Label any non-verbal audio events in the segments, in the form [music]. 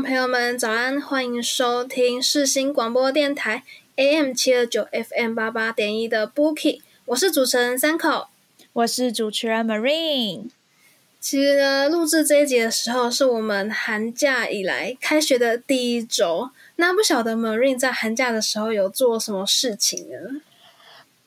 众朋友们，早安！欢迎收听世新广播电台 AM 七二九 FM 八八点一的 Bookie，我是主持人三口，我是主持人 Marine。其实呢，录制这一集的时候，是我们寒假以来开学的第一周。那不晓得 Marine 在寒假的时候有做什么事情呢？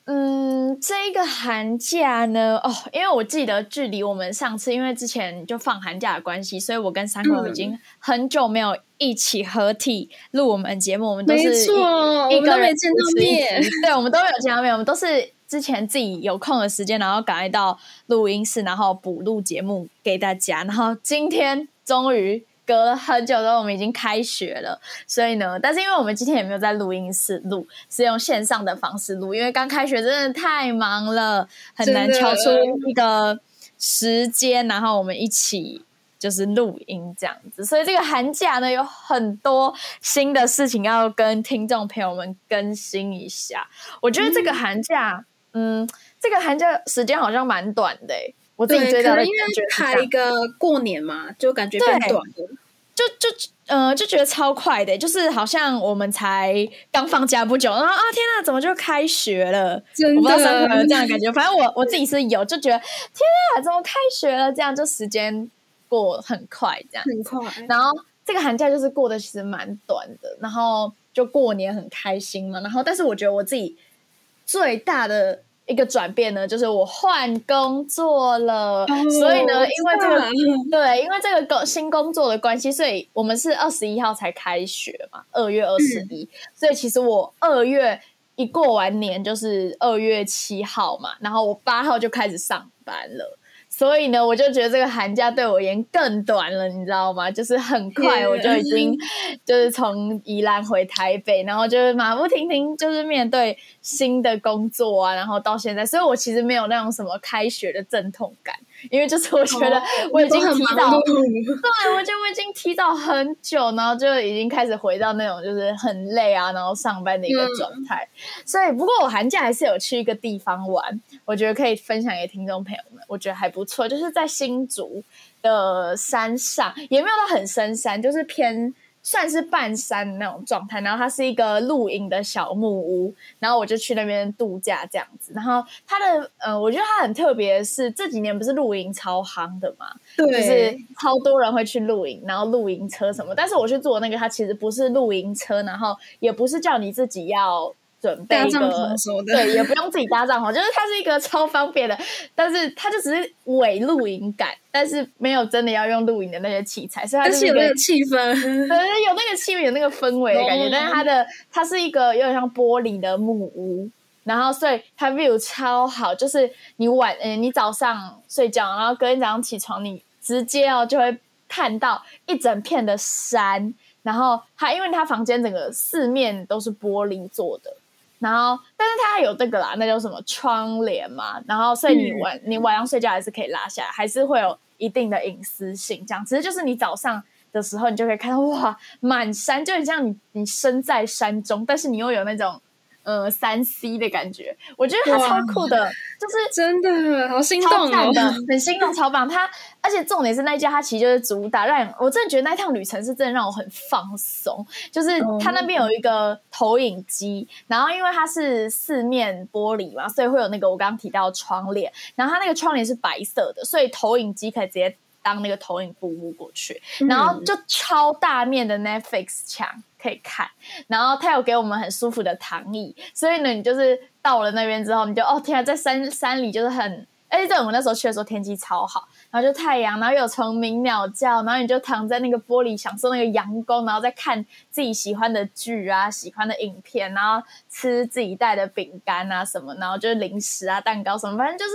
嗯，这个寒假呢，哦，因为我记得距离我们上次，因为之前就放寒假的关系，所以我跟三狗已经很久没有一起合体录我们节目。我们都是一个人见到面，对，我们都没有见到面，我们都是之前自己有空的时间，然后赶快到录音室，然后补录节目给大家。然后今天终于。隔了很久之后，我们已经开学了，所以呢，但是因为我们今天也没有在录音室录，是用线上的方式录，因为刚开学真的太忙了，很难敲出一个时间，然后我们一起就是录音这样子。所以这个寒假呢，有很多新的事情要跟听众朋友们更新一下。我觉得这个寒假，嗯，这个寒假时间好像蛮短的。我自己觉得，因为开一个过年嘛，就感觉变短了，就就呃就觉得超快的，就是好像我们才刚放假不久，然后啊天呐，怎么就开学了？我不知道三有没有这样的感觉，反正我我自己是有，就觉得天啊，怎么开学了？这样就时间过很快，这样很快。然后这个寒假就是过得其实蛮短的，然后就过年很开心嘛。然后但是我觉得我自己最大的。一个转变呢，就是我换工作了，所以呢，因为这个对，因为这个工新工作的关系，所以我们是二十一号才开学嘛，二月二十一，所以其实我二月一过完年就是二月七号嘛，然后我八号就开始上班了。所以呢，我就觉得这个寒假对我而言更短了，你知道吗？就是很快我就已经就是从宜兰回台北，然后就是马不停蹄，就是面对新的工作啊，然后到现在，所以我其实没有那种什么开学的阵痛感。因为就是我觉得我已经提早，[laughs] 对，我觉得我已经提早很久，然后就已经开始回到那种就是很累啊，然后上班的一个状态。所以，不过我寒假还是有去一个地方玩，我觉得可以分享给听众朋友们，我觉得还不错，就是在新竹的山上，也没有到很深山，就是偏。算是半山那种状态，然后它是一个露营的小木屋，然后我就去那边度假这样子。然后它的呃，我觉得它很特别，是这几年不是露营超夯的嘛，就是超多人会去露营，然后露营车什么。但是我去坐那个，它其实不是露营车，然后也不是叫你自己要。准备一个对，也不用自己搭帐篷，就是它是一个超方便的，但是它就只是伪露营感，但是没有真的要用露营的那些器材，所以它是有那个气氛，[laughs] 对，有那个气氛，有那个氛围的感觉。但是它的它是一个有点像玻璃的木屋，然后所以它 view 超好，就是你晚嗯你早上睡觉，然后隔天早上起床，你直接哦就会看到一整片的山，然后它因为它房间整个四面都是玻璃做的。然后，但是它有这个啦，那叫什么窗帘嘛。然后，所以你晚你晚上睡觉还是可以拉下来，还是会有一定的隐私性。这样，其实就是你早上的时候，你就可以看到哇，满山，就很像你你身在山中，但是你又有那种。呃，三 C 的感觉，我觉得它超酷的，就是 [laughs] 真的好心动哦，[laughs] 很心动，超棒。它而且重点是那一家，它其实就是主打让我真的觉得那趟旅程是真的让我很放松。就是它那边有一个投影机，然后因为它是四面玻璃嘛，所以会有那个我刚刚提到窗帘，然后它那个窗帘是白色的，所以投影机可以直接当那个投影布幕过去，然后就超大面的 Netflix 墙。可以看，然后他有给我们很舒服的躺椅，所以呢，你就是到了那边之后，你就哦天啊，在山山里就是很，而且在我们那时候去的时候天气超好，然后就太阳，然后有虫鸣鸟叫，然后你就躺在那个玻璃享受那个阳光，然后再看自己喜欢的剧啊、喜欢的影片，然后吃自己带的饼干啊什么，然后就是零食啊、蛋糕什么，反正就是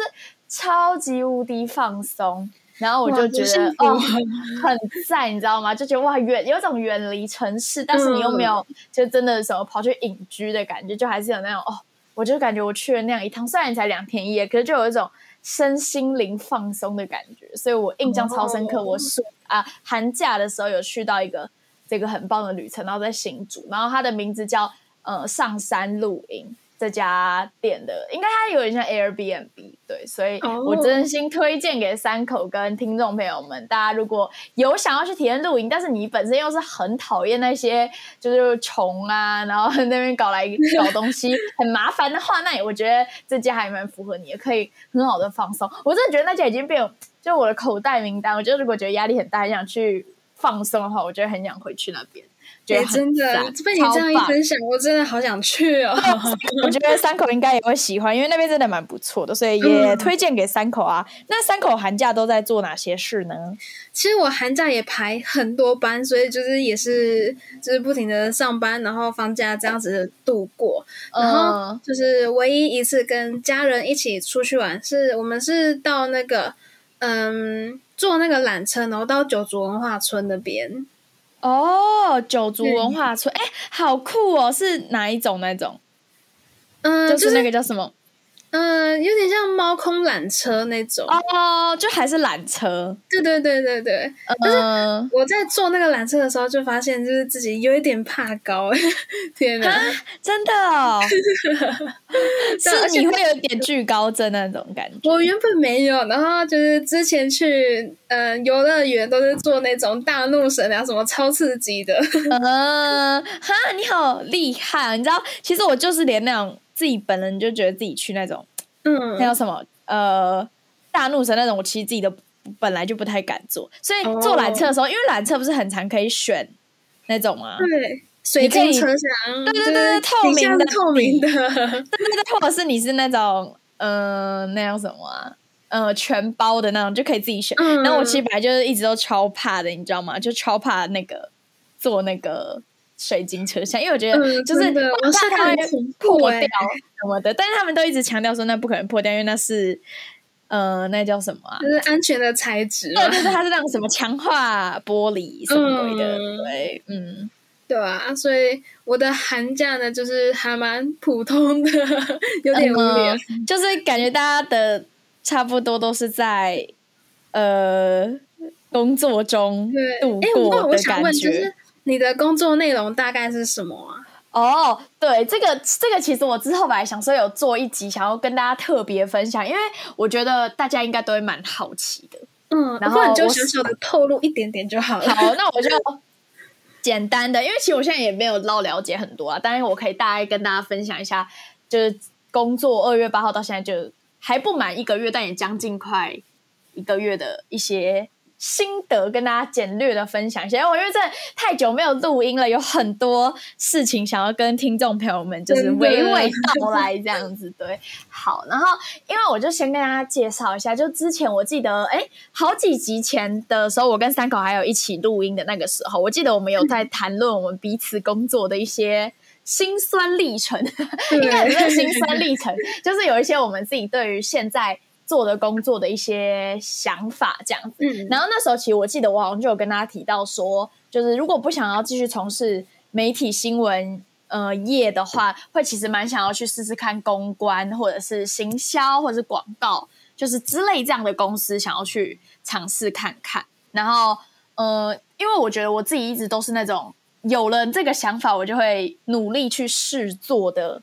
超级无敌放松。然后我就觉得哦，很赞，你知道吗？就觉得哇，远有种远离城市，但是你又没有就真的什么跑去隐居的感觉，就还是有那种哦，我就感觉我去了那样一趟，虽然才两天一夜，可是就有一种身心灵放松的感觉，所以我印象超深刻。我暑啊寒假的时候有去到一个这个很棒的旅程，然后在新竹，然后它的名字叫呃上山露营。这家店的，应该它有点像 Airbnb，对，所以哦我真心推荐给三口跟听众朋友们，大家如果有想要去体验露营，但是你本身又是很讨厌那些就是虫啊，然后那边搞来搞东西很麻烦的话，那我觉得这家还蛮符合你的，可以很好的放松。我真的觉得那家已经变有就我的口袋名单，我觉得如果觉得压力很大，很想去放松的话，我觉得很想回去那边。觉得哎，真的赞被你这样一分享，我真的好想去哦。[laughs] 我觉得三口应该也会喜欢，因为那边真的蛮不错的，所以也嗯推荐给三口啊。那三口寒假都在做哪些事呢？其实我寒假也排很多班，所以就是也是就是不停的上班，然后放假这样子度过。然后嗯就是唯一一次跟家人一起出去玩，是我们是到那个嗯坐那个缆车，然后到九族文化村那边。哦，九族文化村，哎、好酷哦！是哪一种那种？嗯，就就是是那个叫什么？嗯，有点像猫空缆车那种。哦，就还是缆车。对对对对对。嗯，我在坐那个缆车的时候，就发现就是自己有一点怕高。[laughs] 天哪！真的哦，[laughs] 是你会有点惧高症那种感觉。我原本没有，然后就是之前去嗯、呃游乐园都是坐那种大怒神啊，什么超刺激的。嗯，[laughs] 哈，你好厉害！你知道，其实我就是连那种自己本人就觉得自己去那种嗯那，叫什么呃大怒神那种，我其实自己都本来就不太敢坐，所以坐缆车的时候，因为缆车不是很常可以选那种吗？对，水晶车厢，对对对就是透明的透明的。[laughs] 对对对，或者是你是那种呃那叫什么啊？呃，全包的那种就可以自己选。嗯然后我其实本来就是一直都超怕的，你知道吗？就超怕那个坐那个水晶车厢，[laughs] 因为我觉得嗯就是怕它会破掉什么的，但是他们都一直强调说那不可能破掉，因为那是呃那叫什么啊？就是安全的材质嘛对，对对，它是那种什么强化玻璃什么鬼的，嗯对，嗯，对啊，所以我的寒假呢，就是还蛮普通的，[laughs] 有点无聊。嗯就是感觉大家的差不多都是在呃工作中对，度过过的感我想问，就觉。是你的工作内容大概是什么啊？哦，对，这个这个其实我之后本来想说有做一集，想要跟大家特别分享，因为我觉得大家应该都会蛮好奇的。嗯，然后你就小小的透露一点点就好了。好，那我就简单的，因为其实我现在也没有捞了解很多啊，但是我可以大概跟大家分享一下，就是工作二月八号到现在就还不满一个月，但也将近快一个月的一些心得，跟大家简略的分享一下。因为我因为真的太久没有录音了，有很多事情想要跟听众朋友们就是娓娓道来这样子。对，好，然后因为我就先跟大家介绍一下，就之前我记得，哎，好几集前的时候，我跟三口还有一起录音的那个时候，我记得我们有在谈论我们彼此工作的一些辛酸历程，[laughs] 应该也是辛酸历程，就是有一些我们自己对于现在做的工作的一些想法这样子。嗯，然后那时候其实我记得我好像就有跟大家提到说，就是如果不想要继续从事媒体新闻呃业的话，会其实蛮想要去试试看公关或者是行销或者是广告，就是之类这样的公司想要去尝试看看。然后呃，因为我觉得我自己一直都是那种有了这个想法，我就会努力去试做的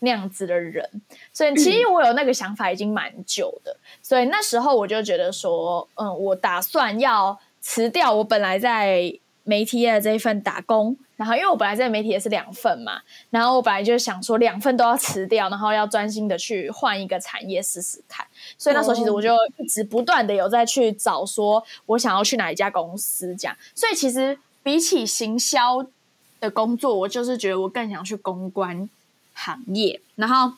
那样子的人。所以其实我有那个想法已经蛮久的，所以那时候我就觉得说，嗯，我打算要辞掉我本来在媒体业的这一份打工，然后因为我本来在媒体也是两份嘛，然后我本来就想说两份都要辞掉，然后要专心的去换一个产业试试看。所以那时候其实我就一直不断的有在去找说我想要去哪一家公司这样。所以其实比起行销的工作，我就是觉得我更想去公关行业，然后。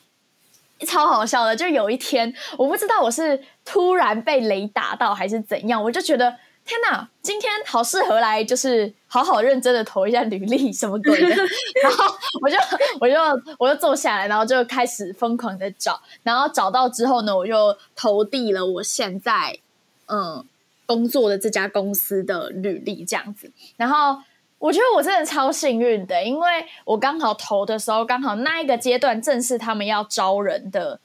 超好笑的，就有一天，我不知道我是突然被雷打到还是怎样，我就觉得天哪，今天好适合来就是好好认真的投一下履历什么鬼的，[laughs] 然后我就我就我就坐下来，然后就开始疯狂的找，然后找到之后呢，我就投递了我现在嗯工作的这家公司的履历这样子，然后。我觉得我真的超幸运的，因为我刚好投的时候，刚好那一个阶段正是他们要招人的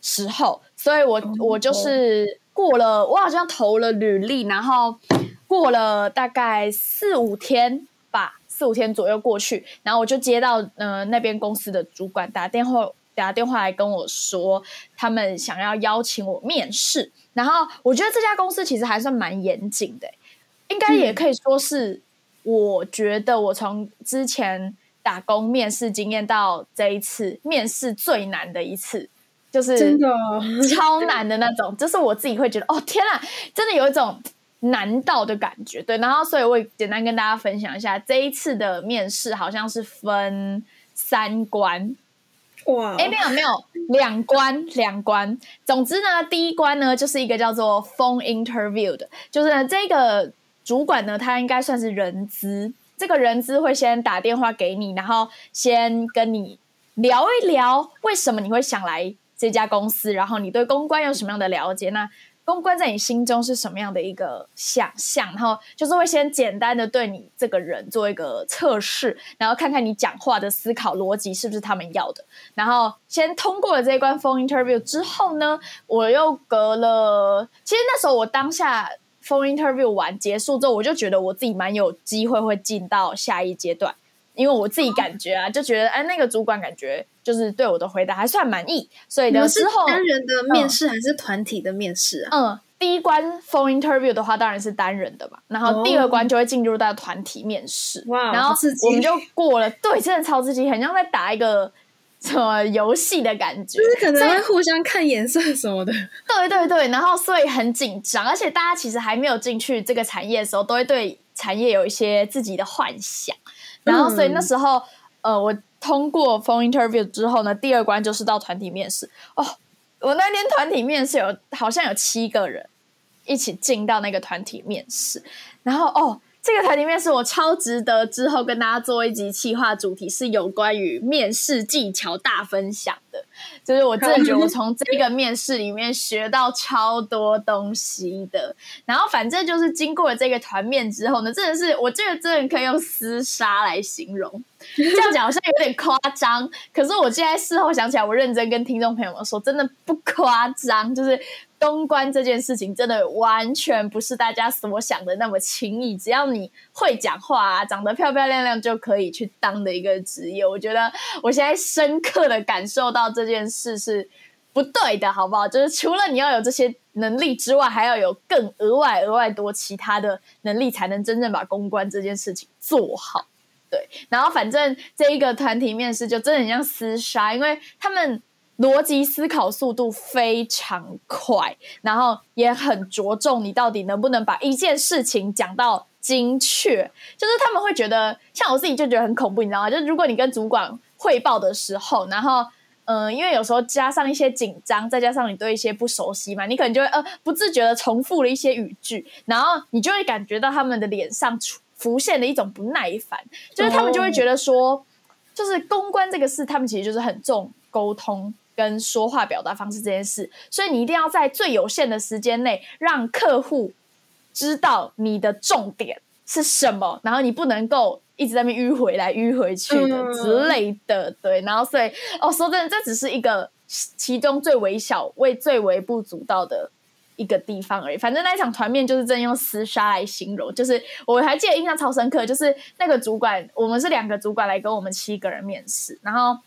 时候，所以我我就是过了，我好像投了履历，然后过了大概四五天吧，四五天左右过去，然后我就接到呃那边公司的主管打电话打电话来跟我说，他们想要邀请我面试。然后我觉得这家公司其实还算蛮严谨的，应该也可以说是，我觉得我从之前打工面试经验到这一次面试最难的一次，就是真的 [laughs] 超难的那种，就是我自己会觉得，哦天啊，真的有一种难到的感觉。对，然后所以我也简单跟大家分享一下，这一次的面试好像是分三关。哇，哎，没有没有，两关两关。总之呢，第一关呢就是一个叫做 phone interview 的，就是呢这个主管呢，他应该算是人资，这个人资会先打电话给你，然后先跟你聊一聊为什么你会想来这家公司，然后你对公关有什么样的了解？那公关在你心中是什么样的一个想象？然后就是会先简单的对你这个人做一个测试，然后看看你讲话的思考逻辑是不是他们要的。然后先通过了这一关 phone interview 之后呢，我又隔了，其实那时候我当下 phone interview 完结束之后，我就觉得我自己蛮有机会会进到下一阶段，因为我自己感觉啊，就觉得哎，那个主管感觉。就是对我的回答还算满意，所以呢，之后单人的面试还是团体的面试啊？嗯，第一关 phone interview 的话当然是单人的嘛，然后第二关就会进入到团体面试。哇，然后我们就过了，对，真的超刺激，很像在打一个什么游戏的感觉，就是可能会互相看颜色什么的。对对对，然后所以很紧张，而且大家其实还没有进去这个产业的时候，都会对产业有一些自己的幻想，然后所以那时候呃我。通过 phone interview 之后呢，第二关就是到团体面试哦。我那天团体面试有好像有七个人一起进到那个团体面试，然后哦。这个团体面试我超值得之后跟大家做一集企划，主题是有关于面试技巧大分享的。就是我真的觉得我从这个面试里面学到超多东西的。然后反正就是经过了这个团面之后呢，真的是我觉得真的可以用厮杀来形容。这样讲好像有点夸张，可是我现在事后想起来，我认真跟听众朋友们说，真的不夸张，就是。公关这件事情真的完全不是大家所想的那么轻易，只要你会讲话、长得漂漂亮亮就可以去当的一个职业。我觉得我现在深刻的感受到这件事是不对的，好不好？就是除了你要有这些能力之外，还要有更额外、额外多其他的能力，才能真正把公关这件事情做好。对，然后反正这一个团体面试就真的很像厮杀，因为他们。逻辑思考速度非常快，然后也很着重你到底能不能把一件事情讲到精确。就是他们会觉得，像我自己就觉得很恐怖，你知道吗？就是如果你跟主管汇报的时候，然后嗯，因为有时候加上一些紧张，再加上你对一些不熟悉嘛，你可能就会呃不自觉的重复了一些语句，然后你就会感觉到他们的脸上出浮现了一种不耐烦，就是他们就会觉得说，就是公关这个事，他们其实就是很重沟通。跟说话表达方式这件事，所以你一定要在最有限的时间内让客户知道你的重点是什么，然后你不能够一直在那边迂回来迂回去的之类的。对，然后所以哦，说真的，这只是一个其中最微小、为最微不足道的一个地方而已。反正那一场团面就是真用厮杀来形容，就是我还记得印象超深刻，就是那个主管，我们是两个主管来跟我们七个人面试，然后。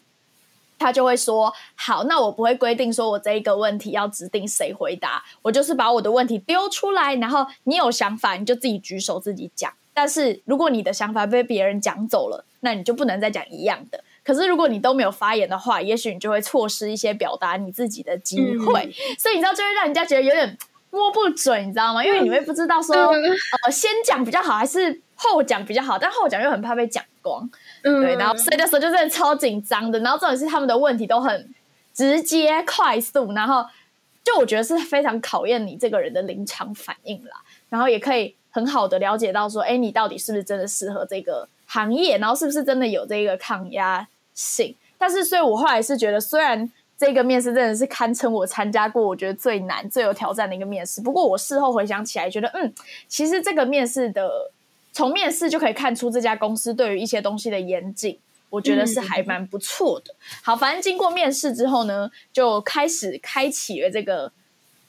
他就会说：“好，那我不会规定说我这一个问题要指定谁回答，我就是把我的问题丢出来，然后你有想法你就自己举手自己讲。但是如果你的想法被别人讲走了，那你就不能再讲一样的。可是如果你都没有发言的话，也许你就会错失一些表达你自己的机会。所以你知道，就会让人家觉得有点摸不准，你知道吗？因为你会不知道说 [laughs] 呃先讲比较好还是后讲比较好，但后讲又很怕被讲光。”对，然后所以那时候就真的超紧张的，然后重点是他们的问题都很直接、快速，然后就我觉得是非常考验你这个人的临场反应啦，然后也可以很好的了解到说，哎，你到底是不是真的适合这个行业，然后是不是真的有这个抗压性？但是，所以我后来是觉得，虽然这个面试真的是堪称我参加过我觉得最难、最有挑战的一个面试，不过我事后回想起来，觉得嗯，其实这个面试的。从面试就可以看出这家公司对于一些东西的严谨，我觉得是还蛮不错的。好，反正经过面试之后呢，就开始开启了这个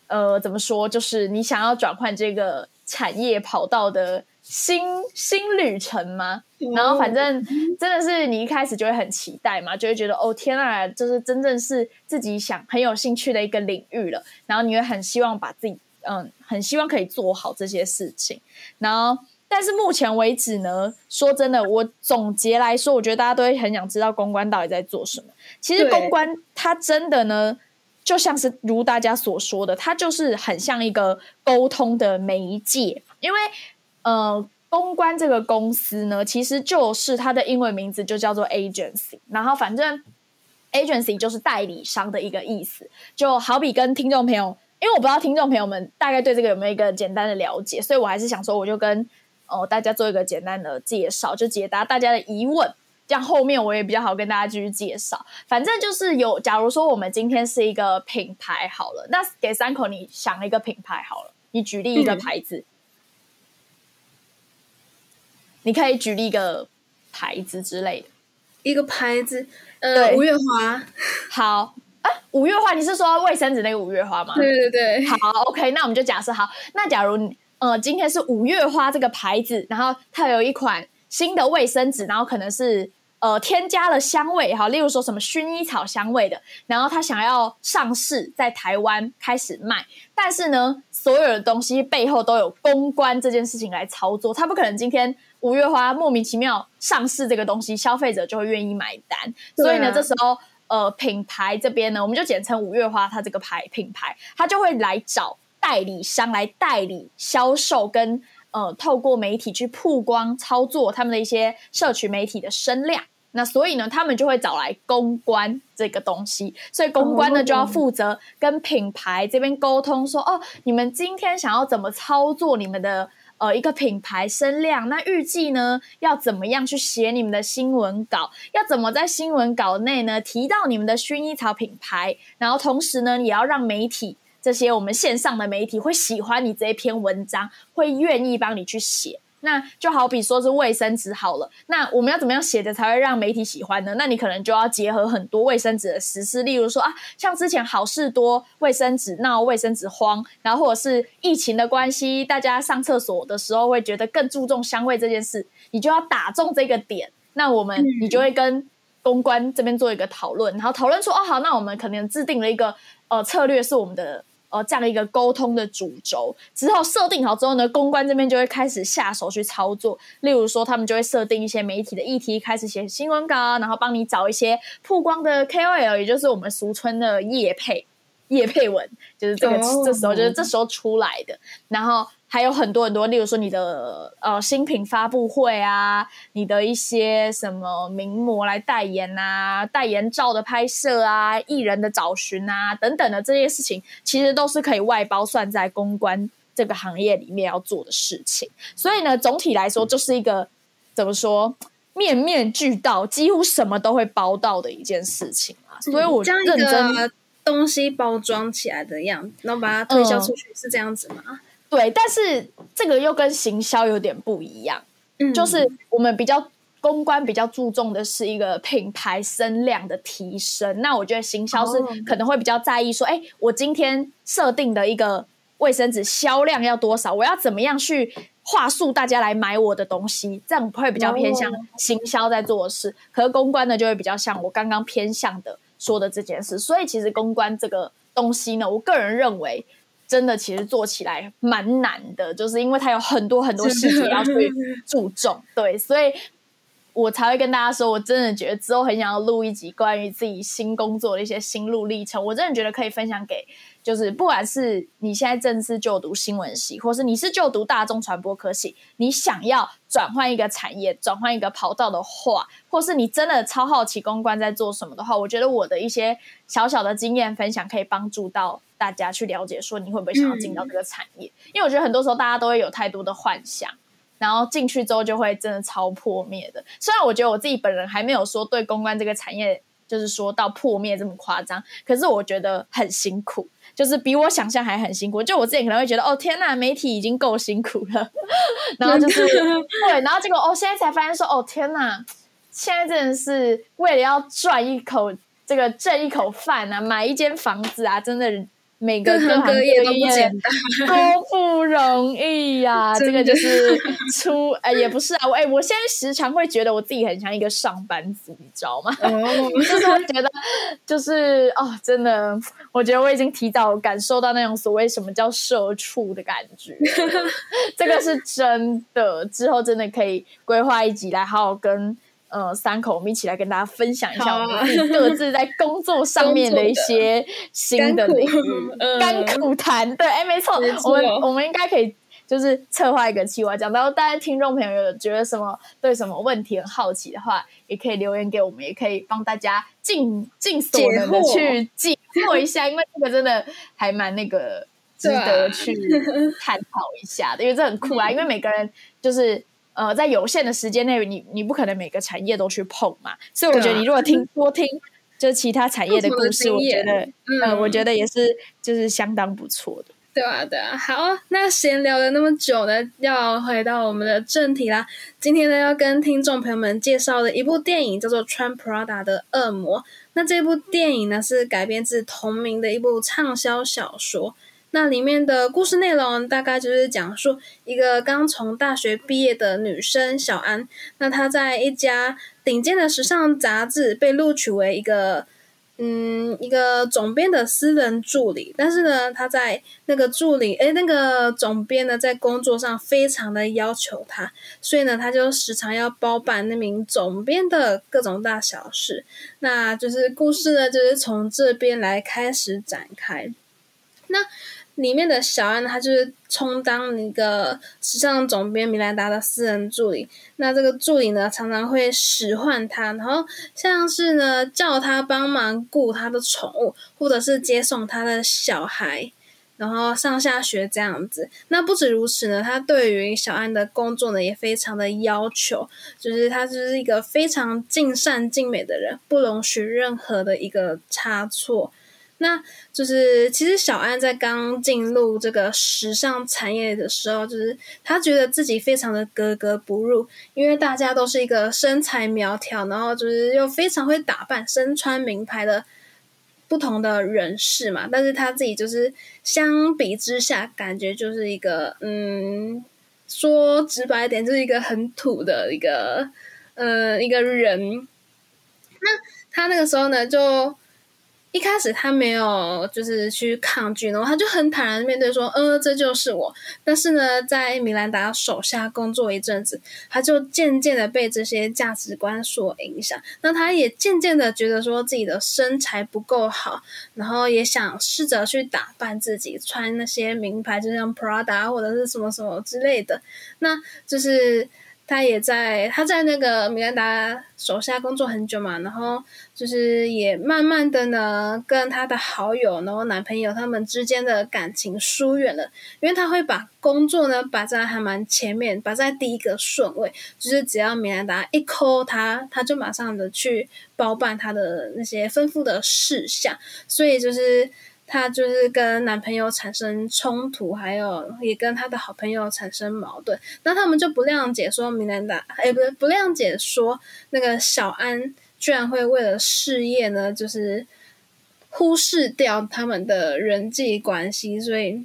呃，怎么说，就是你想要转换这个产业跑道的新新旅程吗？然后反正真的是你一开始就会很期待嘛，就会觉得哦天啊，就是真正是自己想很有兴趣的一个领域了。然后你会很希望把自己嗯，很希望可以做好这些事情。然后但是目前为止呢，说真的，我总结来说，我觉得大家都会很想知道公关到底在做什么。其实公关它真的呢，就像是如大家所说的，它就是很像一个沟通的媒介，因为。呃，公关这个公司呢，其实就是它的英文名字就叫做 agency，然后反正 agency 就是代理商的一个意思，就好比跟听众朋友，因为我不知道听众朋友们大概对这个有没有一个简单的了解，所以我还是想说，我就跟哦大家做一个简单的介绍，就解答大家的疑问，这样后面我也比较好跟大家继续介绍。反正就是有，假如说我们今天是一个品牌好了，那给三口你想一个品牌好了，你举例一个牌子。你可以举例一个牌子之类的，一个牌子，呃，五月花。好啊，五月花，你是说卫生纸那个五月花吗？对对对。好，OK，那我们就假设好，那假如呃今天是五月花这个牌子，然后它有一款新的卫生纸，然后可能是呃添加了香味，哈，例如说什么薰衣草香味的，然后它想要上市在台湾开始卖，但是呢，所有的东西背后都有公关这件事情来操作，它不可能今天。五月花莫名其妙上市这个东西，消费者就会愿意买单。所以呢，这时候呃，品牌这边呢，我们就简称五月花，它这个牌品牌，它就会来找代理商来代理销售，跟呃，透过媒体去曝光操作他们的一些社群媒体的声量。那所以呢，他们就会找来公关这个东西。所以公关呢，就要负责跟品牌这边沟通，说哦，你们今天想要怎么操作你们的。呃，一个品牌声量，那预计呢要怎么样去写你们的新闻稿？要怎么在新闻稿内呢提到你们的薰衣草品牌？然后同时呢，也要让媒体这些我们线上的媒体会喜欢你这一篇文章，会愿意帮你去写。那就好比说是卫生纸好了，那我们要怎么样写的才会让媒体喜欢呢？那你可能就要结合很多卫生纸的实施，例如说啊，像之前好事多卫生纸闹卫生纸荒，然后或者是疫情的关系，大家上厕所的时候会觉得更注重香味这件事，你就要打中这个点。那我们你就会跟公关这边做一个讨论，然后讨论说哦好，那我们可能制定了一个呃策略是我们的。呃，这样一个沟通的主轴之后设定好之后呢，公关这边就会开始下手去操作。例如说，他们就会设定一些媒体的议题，开始写新闻稿，然后帮你找一些曝光的 KOL，也就是我们俗称的叶配叶配文，就是这个这时候就是这时候出来的，然后。还有很多很多，例如说你的呃新品发布会啊，你的一些什么名模来代言啊，代言照的拍摄啊，艺人的找寻啊等等的这些事情，其实都是可以外包算在公关这个行业里面要做的事情。所以呢，总体来说就是一个怎么说面面俱到，几乎什么都会包到的一件事情啊。所以我认真东西包装起来的样子，然后把它推销出去，是这样子吗？对，但是这个又跟行销有点不一样，嗯，就是我们比较公关比较注重的是一个品牌声量的提升。那我觉得行销是可能会比较在意说，哎，我今天设定的一个卫生纸销量要多少，我要怎么样去话术大家来买我的东西，这样会比较偏向行销在做的事。可是公关呢，就会比较像我刚刚偏向的说的这件事。所以其实公关这个东西呢，我个人认为。真的，其实做起来蛮难的，就是因为它有很多很多细节要去注重，[laughs] 对，所以我才会跟大家说，我真的觉得之后很想要录一集关于自己新工作的一些心路历程，我真的觉得可以分享给。就是不管是你现在正式就读新闻系，或是你是就读大众传播科系，你想要转换一个产业、转换一个跑道的话，或是你真的超好奇公关在做什么的话，我觉得我的一些小小的经验分享可以帮助到大家去了解，说你会不会想要进到这个产业？因为我觉得很多时候大家都会有太多的幻想，然后进去之后就会真的超破灭的。虽然我觉得我自己本人还没有说对公关这个产业就是说到破灭这么夸张，可是我觉得很辛苦。就是比我想象还很辛苦，就我自己可能会觉得，哦天呐，媒体已经够辛苦了，[laughs] 然后就是对，然后结果哦，现在才发现说，哦天呐，现在真的是为了要赚一口这个挣一口饭啊，买一间房子啊，真的每个各行各业都不简单，都不容易呀、[laughs] 这个就是出哎、也不是啊，我哎、我现在时常会觉得我自己很像一个上班族，你知道吗？[laughs] 哦，就是我觉得，就是哦，真的，我觉得我已经提早感受到那种所谓什么叫社畜的感觉，[laughs] 这个是真的。之后真的可以规划一集来好好跟呃三口我们一起来跟大家分享一下我们自己各自在工作上面的一些新的领域 [laughs] 嗯甘苦谈。对，哎，没错没，错我们我们应该可以。就是策划一个计划，讲到大家听众朋友有觉得什么对什么问题很好奇的话，也可以留言给我们，也可以帮大家尽尽所能的去解惑一下，因为这个真的还蛮那个值得去探讨一下的，因为这很酷啊，因为每个人就是。呃，在有限的时间内，你你不可能每个产业都去碰嘛，所以我觉得你如果听多听，就是其他产业的故事，我觉得，呃，嗯我觉得也是就是相当不错的。对啊，对啊，好，那闲聊了那么久呢，要回到我们的正题啦。今天呢，要跟听众朋友们介绍的一部电影叫做《穿 Prada 的恶魔》。那这部电影呢，是改编自同名的一部畅销小说。那里面的故事内容大概就是讲述一个刚从大学毕业的女生小安，那她在一家顶尖的时尚杂志被录取为一个嗯，一个总编的私人助理，但是呢，他在那个助理，诶，那个总编呢，在工作上非常的要求他，所以呢，他就时常要包办那名总编的各种大小事。那就是故事呢，就是从这边来开始展开。那里面的小安，他就是充当一个时尚总编米兰达的私人助理。那这个助理呢，常常会使唤他，然后像是呢叫他帮忙雇他的宠物，或者是接送他的小孩，然后上下学这样子。那不止如此呢，他对于小安的工作呢也非常的要求，就是他就是一个非常尽善尽美的人，不容许任何的一个差错。那就是其实小安在刚进入这个时尚产业的时候，就是他觉得自己非常的格格不入，因为大家都是一个身材苗条，然后就是又非常会打扮、身穿名牌的不同的人士嘛。但是他自己就是相比之下，感觉就是一个嗯，说直白一点，就是一个很土的一个呃一个人。那他那个时候呢，就。一开始他没有就是去抗拒，然后他就很坦然面对说：“呃，这就是我。”但是呢，在米兰达手下工作一阵子，他就渐渐的被这些价值观所影响。那他也渐渐的觉得说自己的身材不够好，然后也想试着去打扮自己，穿那些名牌，就像 Prada 或者是什么什么之类的。那就是。他也在他在那个米兰达手下工作很久嘛，然后就是也慢慢的呢，跟他的好友，然后男朋友他们之间的感情疏远了，因为他会把工作呢摆在还蛮前面，摆在第一个顺位，就是只要米兰达一 call 他，他就马上的去包办他的那些吩咐的事项，所以就是。她就是跟男朋友产生冲突，还有也跟她的好朋友产生矛盾。那他们就不谅解说米兰达，哎，不是不谅解说那个小安居然会为了事业呢，就是忽视掉他们的人际关系，所以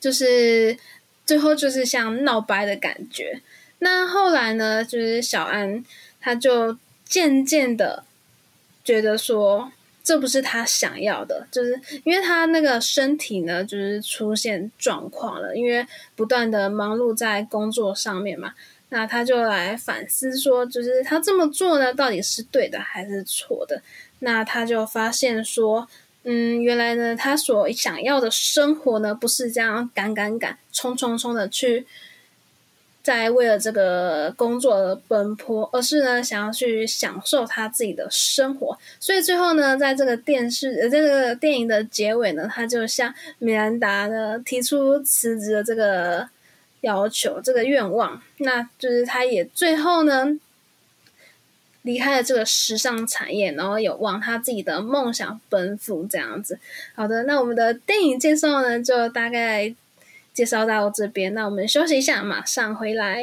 就是最后就是像闹掰的感觉。那后来呢，就是小安他就渐渐的觉得说。这不是他想要的，就是因为他那个身体呢，就是出现状况了，因为不断的忙碌在工作上面嘛。那他就来反思说，就是他这么做呢，到底是对的还是错的？那他就发现说，嗯，原来呢，他所想要的生活呢，不是这样赶赶赶、冲冲冲的去。在为了这个工作而奔波，而是呢想要去享受他自己的生活，所以最后呢，在这个电视呃这个电影的结尾呢，他就向米兰达呢提出辞职的这个要求，这个愿望，那就是他也最后呢离开了这个时尚产业，然后有往他自己的梦想奔赴这样子。好的，那我们的电影介绍呢，就大概。介绍到这边，那我们休息一下，马上回来。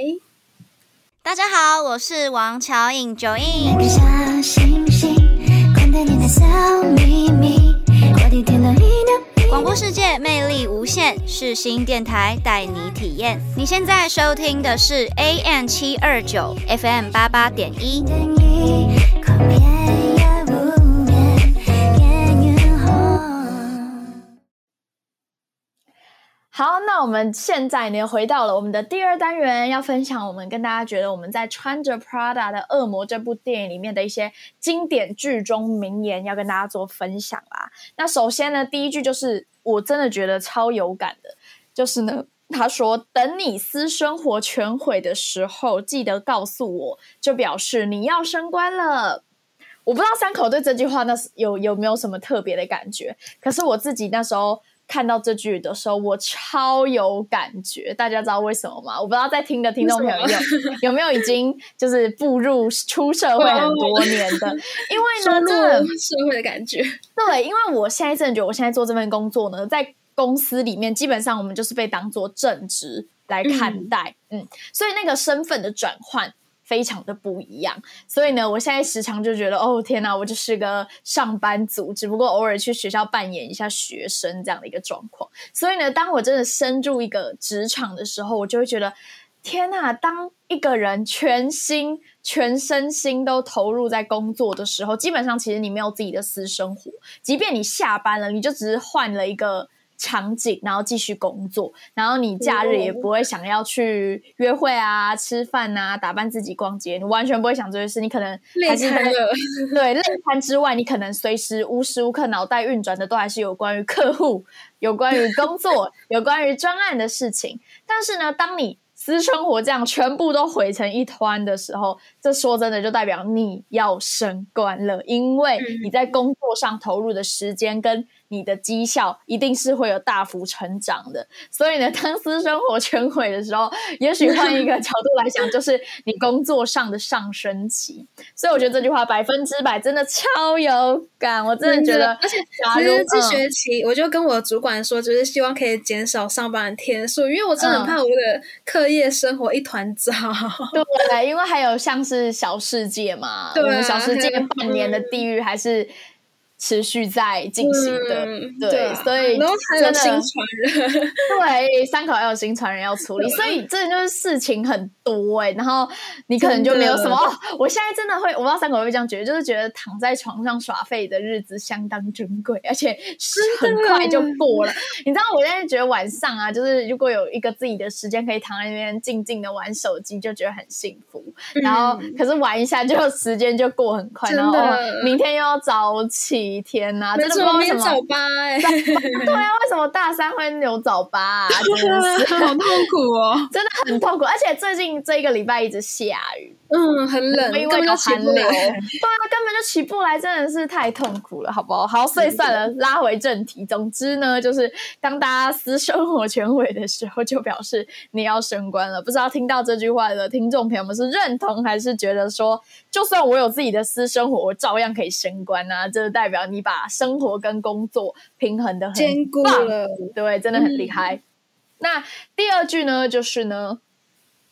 大家好，我是王乔颖九印。个小星星，款待你的小秘密，过几天的一年。光广播世界魅力无限，是新电台带你体验。你现在收听的是 AM 七二九 FM 八八点一。好，那我们现在呢，回到了我们的第二单元，要分享我们跟大家觉得我们在穿着 Prada 的恶魔这部电影里面的一些经典剧中名言，要跟大家做分享啦。那首先呢，第一句就是我真的觉得超有感的，就是呢，他说：“等你私生活全毁的时候，记得告诉我，就表示你要升官了。”我不知道三口对这句话那是有有没有什么特别的感觉，可是我自己那时候。看到这句的时候，我超有感觉。大家知道为什么吗？我不知道在听的听众朋友有有没有已经就是步入出社会很多年的，[laughs] 因为呢，这个社会的感觉。对，因为我现在真的觉得，我现在做这份工作呢，在公司里面，基本上我们就是被当做正职来看待，嗯，所以那个身份的转换。非常的不一样，所以呢，我现在时常就觉得，哦天哪，我就是个上班族，只不过偶尔去学校扮演一下学生这样的一个状况。所以呢，当我真的深入一个职场的时候，我就会觉得，天哪！当一个人全心、全身心都投入在工作的时候，基本上其实你没有自己的私生活，即便你下班了，你就只是换了一个。场景，然后继续工作，然后你假日也不会想要去约会啊、吃饭啊、打扮自己、逛街，你完全不会想这些事。你可能累瘫了，[laughs] 对，累瘫之外，你可能随时无时无刻脑袋运转的都还是有关于客户、有关于工作、有关于专案的事情。但是呢，当你私生活这样全部都毁成一团的时候，这说真的就代表你要升官了，因为你在工作上投入的时间跟。你的绩效一定是会有大幅成长的，所以呢，当私生活全毁的时候，也许换一个角度来讲，就是你工作上的上升期。所以我觉得这句话百分之百真的超有感，我真的觉得。而且其实这学期我就跟我主管说，就是希望可以减少上班的天数，因为我真的很怕我的课业生活一团糟。对，因为还有像是小世界嘛，[laughs] 我们小世界半年的地狱还是。持续在进行的，对，所以真的新传人，对，三口还有新传人要处理，[laughs] 所以这就是事情很多哎，然后你可能就没有什么。我现在真的会，我不知道三口会不会这样觉得，就是觉得躺在床上耍废的日子相当珍贵，而且很快就过了。你知道，我现在觉得晚上啊，就是如果有一个自己的时间可以躺在那边静静的玩手机，就觉得很幸福。然后，可是玩一下就时间就过很快，然后明天又要早起。一天呐，真的不知道早八哎，[laughs] 对啊，为什么大三会有早八？啊？真的是 [laughs] 好痛苦哦，[laughs] 真的很痛苦。而且最近这一个礼拜一直下雨，嗯，很冷，因为有寒流，[laughs] 对啊，根本就起不来，真的是太痛苦了，好不好？好，所以算了，拉回正题。总之呢，就是当大家私生活全毁的时候，就表示你要升官了。不知道听到这句话的听众朋友们是认同，还是觉得说，就算我有自己的私生活，我照样可以升官啊？这代表。你把生活跟工作平衡的很兼顾了，对，真的很厉害。那第二句呢，就是呢。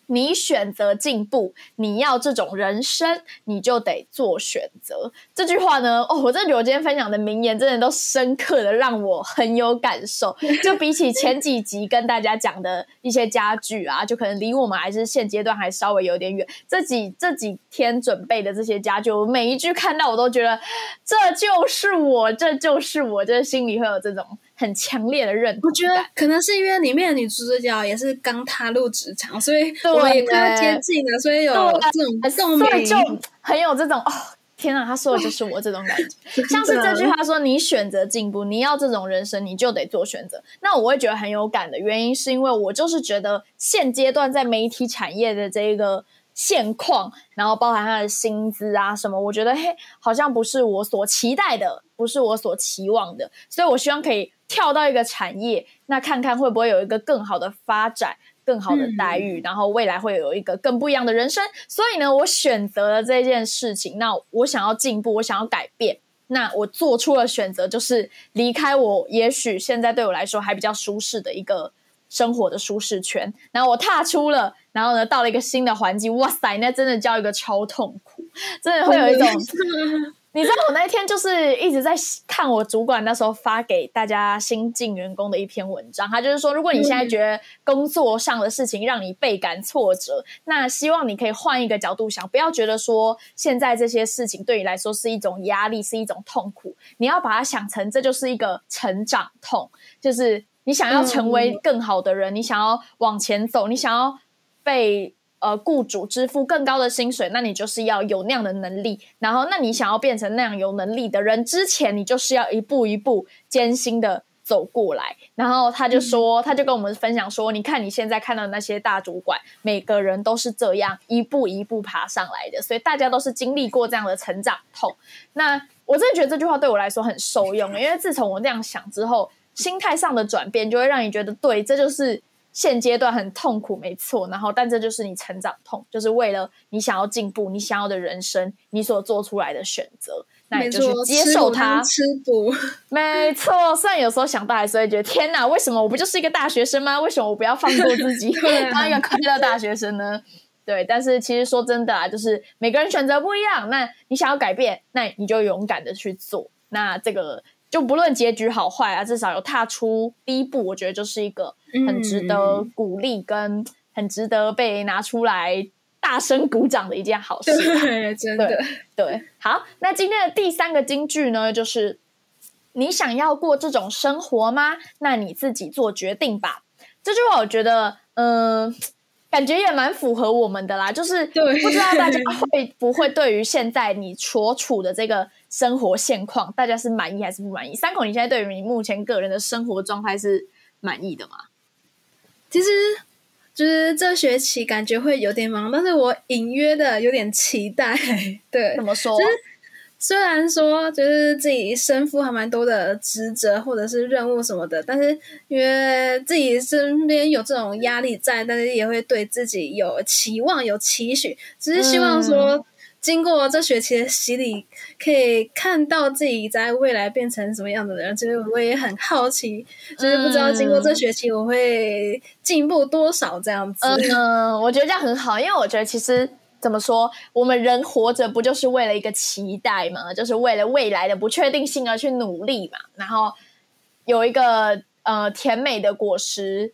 你选择进步，你要这种人生，你就得做选择。这句话呢，哦，我真的觉得我今天分享的名言，真的都深刻的让我很有感受。[laughs] 就比起前几集跟大家讲的一些家具啊，就可能离我们还是现阶段还稍微有点远。这几这几天准备的这些家具，我每一句看到我都觉得这就是我，这就是我，这心里会有这种。很强烈的认同，我觉得可能是因为里面的女主角也是刚踏入职场，所以我也快要接近了，所以有这种共鸣，就很有这种哦，天啊，他说的就是我这种感觉。[laughs] 像是这句话说：“你选择进步，你要这种人生，你就得做选择。”那我会觉得很有感的原因，是因为我就是觉得现阶段在媒体产业的这一个。现况，然后包含他的薪资啊什么，我觉得嘿，好像不是我所期待的，不是我所期望的，所以我希望可以跳到一个产业，那看看会不会有一个更好的发展，更好的待遇，然后未来会有一个更不一样的人生。所以呢，我选择了这件事情，那我想要进步，我想要改变，那我做出了选择，就是离开我也许现在对我来说还比较舒适的一个。生活的舒适圈，然后我踏出了，然后呢，到了一个新的环境，哇塞，那真的叫一个超痛苦，真的会有一种，[laughs] 你知道我那一天就是一直在看我主管那时候发给大家新进员工的一篇文章，他就是说，如果你现在觉得工作上的事情让你倍感挫折，那希望你可以换一个角度想，不要觉得说现在这些事情对你来说是一种压力，是一种痛苦，你要把它想成这就是一个成长痛，就是你想要成为更好的人，你想要往前走，你想要被。呃，雇主支付更高的薪水，那你就是要有那样的能力。然后，那你想要变成那样有能力的人之前，你就是要一步一步艰辛的走过来。然后他就说，他就跟我们分享说，你看你现在看到那些大主管，每个人都是这样一步一步爬上来的，所以大家都是经历过这样的成长痛。那我真的觉得这句话对我来说很受用，因为自从我那样想之后，心态上的转变就会让你觉得，对，这就是。现阶段很痛苦，没错。然后，但这就是你成长痛，就是为了你想要进步，你想要的人生，你所做出来的选择，那你就去接受它。吃补，没错。虽然有时候想到还是会觉得，天哪，为什么我不就是一个大学生吗？为什么我不要放过自己，[laughs] [laughs] 当一个快乐大学生呢？对，但是其实说真的啊，就是每个人选择不一样。那你想要改变，那你就勇敢的去做。那这个。就不论结局好坏啊，至少有踏出第一步，我觉得就是一个很值得鼓励跟很值得被拿出来大声鼓掌的一件好事。对，真的对。好，那今天的第三个金句呢，就是你想要过这种生活吗？那你自己做决定吧。这句话我觉得，嗯。感觉也蛮符合我们的啦，就是不知道大家会不会对于现在你所处的这个生活现况，大家是满意还是不满意？三口，你现在对于你目前个人的生活状态是满意的吗？其实就是这学期感觉会有点忙，但是我隐约的有点期待。对，怎么说？虽然说就是自己身负还蛮多的职责或者是任务什么的，但是因为自己身边有这种压力在，但是也会对自己有期望、有期许，只是希望说经过这学期的洗礼，可以看到自己在未来变成什么样子的人。其实我也很好奇，就是不知道经过这学期我会进步多少这样子。嗯，我觉得这样很好，因为我觉得其实。怎么说？我们人活着不就是为了一个期待嘛？就是为了未来的不确定性而去努力嘛。然后有一个呃甜美的果实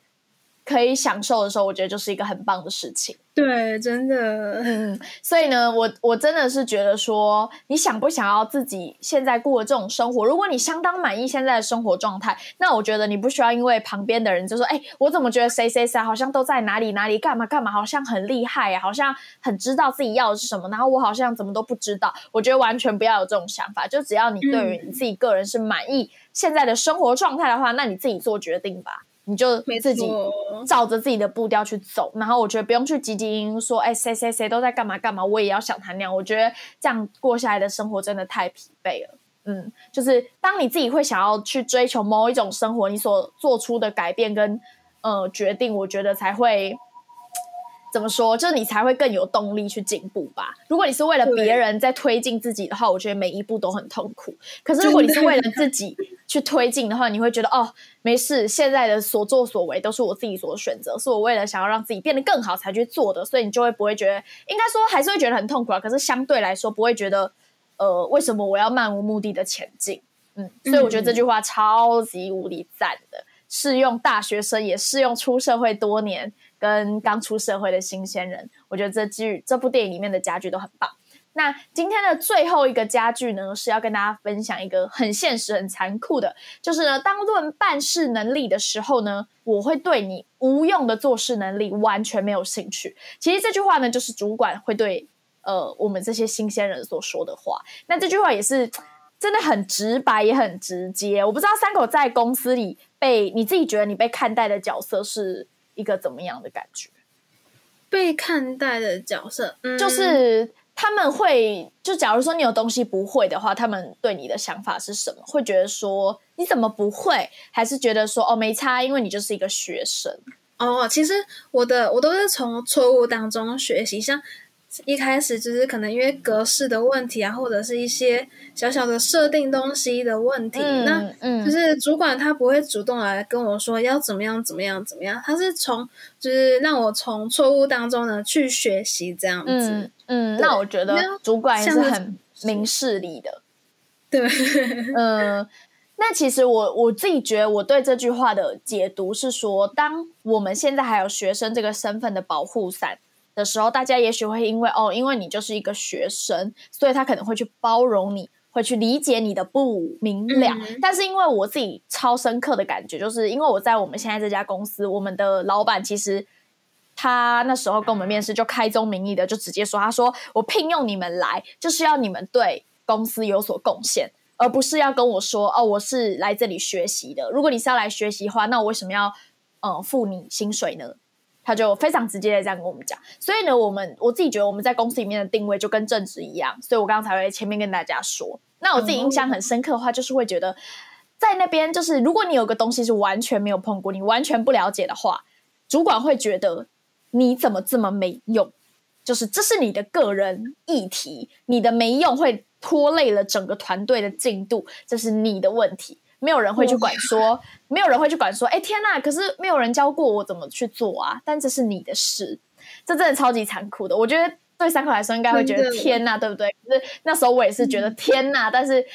可以享受的时候，我觉得就是一个很棒的事情。对，真的，嗯，[laughs] 所以呢，我我真的是觉得说，你想不想要自己现在过这种生活？如果你相当满意现在的生活状态，那我觉得你不需要因为旁边的人就说，哎，我怎么觉得谁谁谁好像都在哪里哪里干嘛干嘛，好像很厉害呀，好像很知道自己要的是什么，然后我好像怎么都不知道。我觉得完全不要有这种想法，就只要你对于你自己个人是满意现在的生活状态的话，那你自己做决定吧。你就自己照着自己的步调去走，然后我觉得不用去急急营说，哎，谁谁谁都在干嘛干嘛，我也要想他那样。我觉得这样过下来的生活真的太疲惫了。嗯，就是当你自己会想要去追求某一种生活，你所做出的改变跟呃决定，我觉得才会。怎么说？就是你才会更有动力去进步吧。如果你是为了别人在推进自己的话，我觉得每一步都很痛苦。可是如果你是为了自己去推进的话，你会觉得哦，没事，现在的所作所为都是我自己所选择，是我为了想要让自己变得更好才去做的，所以你就会不会觉得，应该说还是会觉得很痛苦啊。可是相对来说，不会觉得呃，为什么我要漫无目的的前进？嗯，所以我觉得这句话超级无敌赞的，适用大学生，也适用出社会多年。跟刚出社会的新鲜人，我觉得这剧这部电影里面的家具都很棒。那今天的最后一个家具呢，是要跟大家分享一个很现实、很残酷的，就是呢，当论办事能力的时候呢，我会对你无用的做事能力完全没有兴趣。其实这句话呢，就是主管会对呃我们这些新鲜人所说的话。那这句话也是真的很直白，也很直接。我不知道三口在公司里被你自己觉得你被看待的角色是。一个怎么样的感觉？被看待的角色，就是他们会就假如说你有东西不会的话，他们对你的想法是什么？会觉得说你怎么不会？还是觉得说哦没差，因为你就是一个学生哦。其实我的我都是从错误当中学习，像。一开始就是可能因为格式的问题啊，或者是一些小小的设定东西的问题，那就是主管他不会主动来跟我说要怎么样怎么样怎么样，他是从就是让我从错误当中呢去学习这样子。嗯，那我觉得主管也是很明事理的。对，[laughs] 嗯，那其实我我自己觉得，我对这句话的解读是说，当我们现在还有学生这个身份的保护伞的时候，大家也许会因为哦，因为你就是一个学生，所以他可能会去包容你，会去理解你的不明了。嗯但是因为我自己超深刻的感觉，就是因为我在我们现在这家公司，我们的老板其实。他那时候跟我们面试就开宗明义的就直接说，他说我聘用你们来就是要你们对公司有所贡献，而不是要跟我说哦我是来这里学习的。如果你是要来学习的话，那我为什么要嗯付你薪水呢？他就非常直接的这样跟我们讲。所以呢，我们我自己觉得我们在公司里面的定位就跟正职一样，所以我刚刚才会前面跟大家说。那我自己印象很深刻的话，就是会觉得在那边就是如果你有个东西是完全没有碰过，你完全不了解的话，主管会觉得你怎么这么没用？就是这是你的个人议题，你的没用会拖累了整个团队的进度，这是你的问题。没有人会去管说，[laughs] 没有人会去管说，哎天呐！可是没有人教过我怎么去做啊，但这是你的事，这真的超级残酷的。我觉得对三口来说应该会觉得天呐，对不对？可是那时候我也是觉得 [laughs] 天呐，但是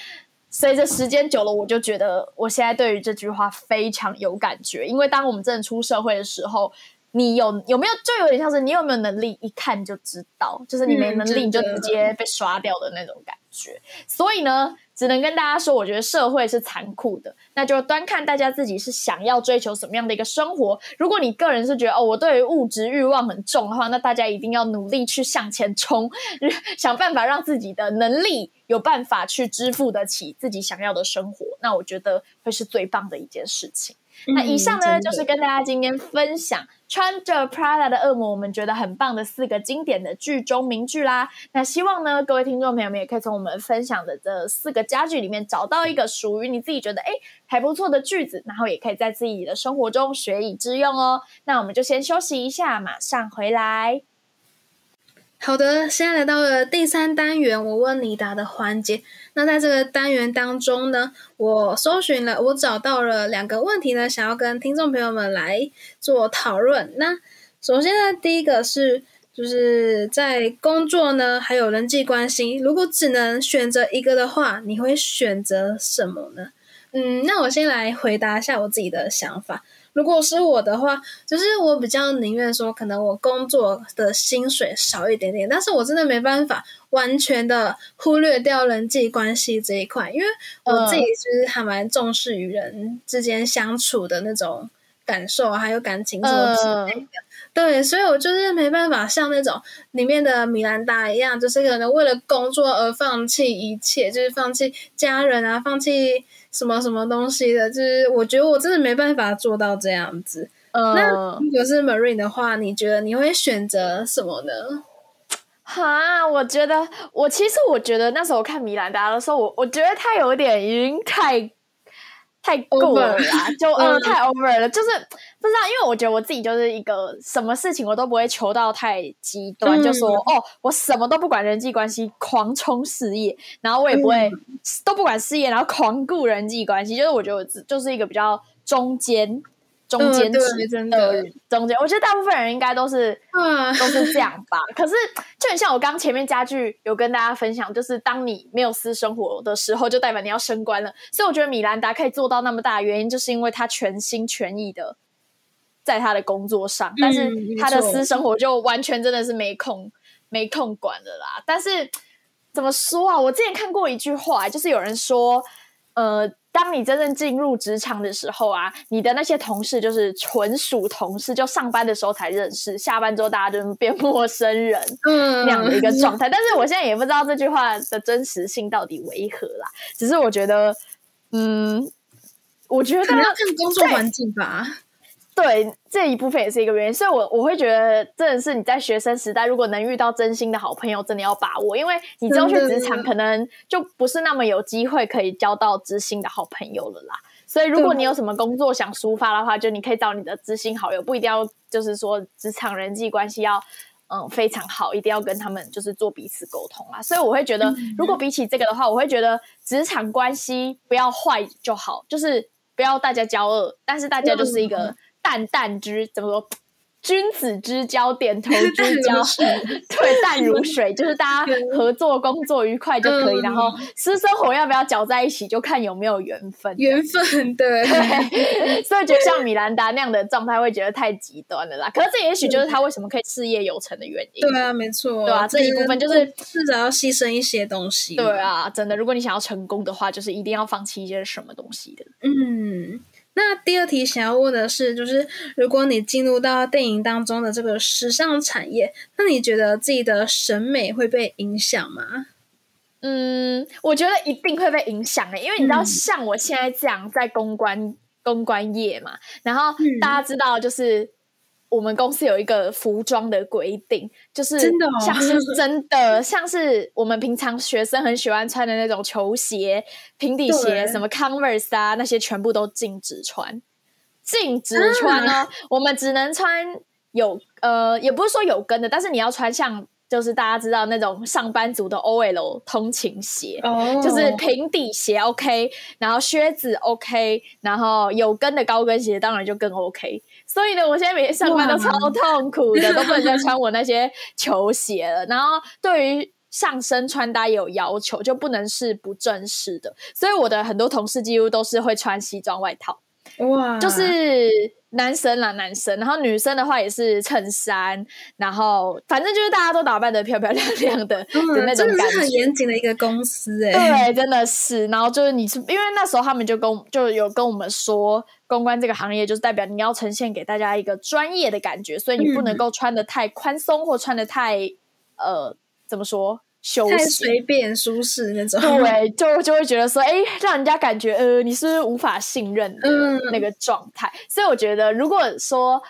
随着时间久了，我就觉得我现在对于这句话非常有感觉，因为当我们真的出社会的时候，你有有没有就有点像是你有没有能力，一看就知道，就是你没嗯能力你就直接被刷掉的那种感觉。所以呢，只能跟大家说，我觉得社会是残酷的，那就端看大家自己是想要追求什么样的一个生活。如果你个人是觉得哦，我对于物质欲望很重的话，那大家一定要努力去向前冲，[laughs] 想办法让自己的能力有办法去支付得起自己想要的生活。那我觉得会是最棒的一件事情。那以上呢，嗯就是跟大家今天分享穿着 Prada 的恶魔，我们觉得很棒的四个经典的剧中名句啦。那希望呢，各位听众朋友们也可以从我们分享的这四个家具里面找到一个属于你自己觉得哎还不错的句子，然后也可以在自己的生活中学以致用哦。那我们就先休息一下，马上回来。好的，现在来到了第三单元，我问你答的环节。那在这个单元当中呢，我搜寻了，我找到了两个问题呢，想要跟听众朋友们来做讨论。那首先呢，第一个是就是在工作呢，还有人际关系，如果只能选择一个的话，你会选择什么呢？嗯，那我先来回答一下我自己的想法。如果是我的话，就是我比较宁愿说，可能我工作的薪水少一点点，但是我真的没办法完全的忽略掉人际关系这一块，因为我自己其实还蛮重视与人之间相处的那种感受啊，还有感情什么之类的。对，所以我就是没办法像那种里面的米兰达一样，就是可能为了工作而放弃一切，就是放弃家人啊，放弃什么什么东西的。就是我觉得我真的没办法做到这样子。那嗯，如果是 Marine 的话，你觉得你会选择什么呢？哈，我觉得我其实我觉得那时候看米兰达的时候，我我觉得他有点已经太太过了啦，就嗯 [laughs] 嗯。太 over 了，就是不知道，因为我觉得我自己就是一个什么事情我都不会求到太极端，嗯就说哦我什么都不管人际关系，狂冲事业，然后我也不会、都不管事业，然后狂顾人际关系，就是我觉得我自就是一个比较中间。中间嗯值的的中间，我觉得大部分人应该都是嗯，都是这样吧。可是就很像我刚前面家具有跟大家分享，就是当你没有私生活的时候，就代表你要升官了。所以我觉得米兰达可以做到那么大的原因，就是因为他全心全意的在他的工作上，但是他的私生活就完全真的是没空没空管的啦。但是怎么说啊？我之前看过一句话，就是有人说，呃。当你真正进入职场的时候啊，你的那些同事就是纯属同事，就上班的时候才认识，下班之后大家就变陌生人 [laughs] 嗯那样的一个状态。但是我现在也不知道这句话的真实性到底为何啦，只是我觉得，嗯，我觉得可能要看工作环境吧。对这一部分也是一个原因，所以我我会觉得真的是你在学生时代，如果能遇到真心的好朋友，真的要把握，因为你之后去职场，可能就不是那么有机会可以交到知心的好朋友了啦。所以如果你有什么工作想抒发的话，就你可以找你的知心好友，不一定要就是说职场人际关系要嗯非常好，一定要跟他们就是做彼此沟通啊。所以我会觉得，如果比起这个的话，我会觉得职场关系不要坏就好，就是不要大家交恶，但是大家就是一个。淡淡之怎么说君子之交，点头之交，[laughs] [laughs] 对，淡如水，就是大家合作工作愉快就可以，然后私生活要不要搅在一起，就看有没有缘分。缘分，对，[laughs] 所以觉得像米兰达那样的状态，会觉得太极端了啦。可是这也许就是他为什么可以事业有成的原因。对啊，没错，对啊，这一部分就是至少要牺牲一些东西。对啊，真的，如果你想要成功的话，就是一定要放弃一些什么东西的。嗯。那第二题想要问的是，就是如果你进入到电影当中的这个时尚产业，那你觉得自己的审美会被影响吗？嗯，我觉得一定会被影响诶，因为你知道，像我现在这样在公关公关业嘛，然后大家知道就是。我们公司有一个服装的规定，就是像是真的，[laughs] 像是我们平常学生很喜欢穿的那种球鞋、平底鞋，什么 Converse 啊，那些全部都禁止穿，禁止穿哦。我们只能穿有呃，也不是说有跟的，但是你要穿像。就是大家知道那种上班族的 OL 通勤鞋，就是平底鞋 OK，然后靴子 OK，然后有跟的高跟鞋当然就更 OK。所以呢，我现在每天上班都超痛苦的，[laughs] 都不能再穿我那些球鞋了。然后对于上身穿搭也有要求，就不能是不正式的。所以我的很多同事几乎都是会穿西装外套。哇，就是男生啦，男生，然后女生的话也是衬衫，然后反正就是大家都打扮的漂漂亮亮的的那种感觉，很严谨的一个公司哎，对，真的是。然后就是你是因为那时候他们就跟就有跟我们说，公关这个行业就是代表你要呈现给大家一个专业的感觉，所以你不能够穿的太宽松或穿的太呃怎么说。太随便舒适那种，对，就就会觉得说，哎，让人家感觉，呃，你是无法信任的那个状态。所以我觉得，如果说，